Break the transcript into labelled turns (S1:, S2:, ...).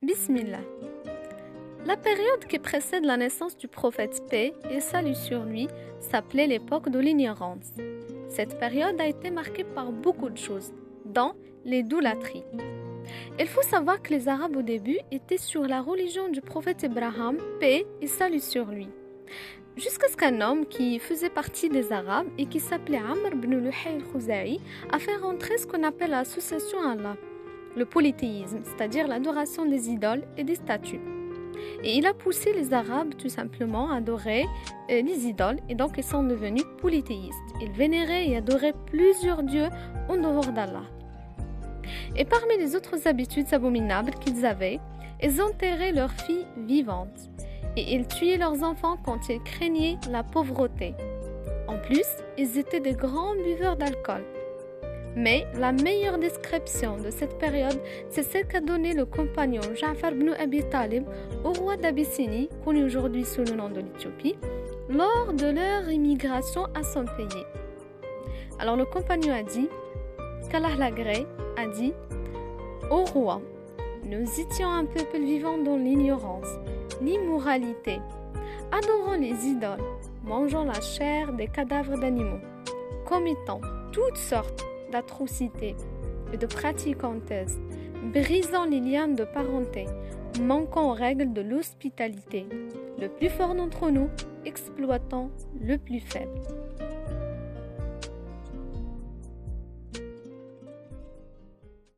S1: Bismillah. La période qui précède la naissance du prophète paix et salut sur lui s'appelait l'époque de l'ignorance. Cette période a été marquée par beaucoup de choses, dont l'idolâtrie. Il faut savoir que les Arabes au début étaient sur la religion du prophète Abraham, paix et salut sur lui. Jusqu'à ce qu'un homme qui faisait partie des Arabes et qui s'appelait Amr ibn Luhay al-Khuzai a fait rentrer ce qu'on appelle l'association Allah, le polythéisme, c'est-à-dire l'adoration des idoles et des statues. Et il a poussé les Arabes tout simplement à adorer euh, les idoles et donc ils sont devenus polythéistes. Ils vénéraient et adoraient plusieurs dieux en dehors d'Allah. Et parmi les autres habitudes abominables qu'ils avaient, ils enterraient leurs filles vivantes et ils tuaient leurs enfants quand ils craignaient la pauvreté. En plus, ils étaient de grands buveurs d'alcool. Mais la meilleure description de cette période, c'est celle qu'a donnée le compagnon Ja'far ibn Abi Talib au roi d'Abyssinie, connu aujourd'hui sous le nom de l'Éthiopie, lors de leur immigration à son pays. Alors le compagnon a dit, qu'Allah l'agré a dit, Ô roi, nous étions un peuple vivant dans l'ignorance, l'immoralité, adorant les idoles, mangeant la chair des cadavres d'animaux, commettant toutes sortes d'atrocités et de pratiques honteuses, brisant les liens de parenté, manquant aux règles de l'hospitalité, le plus fort d'entre nous exploitant le plus faible.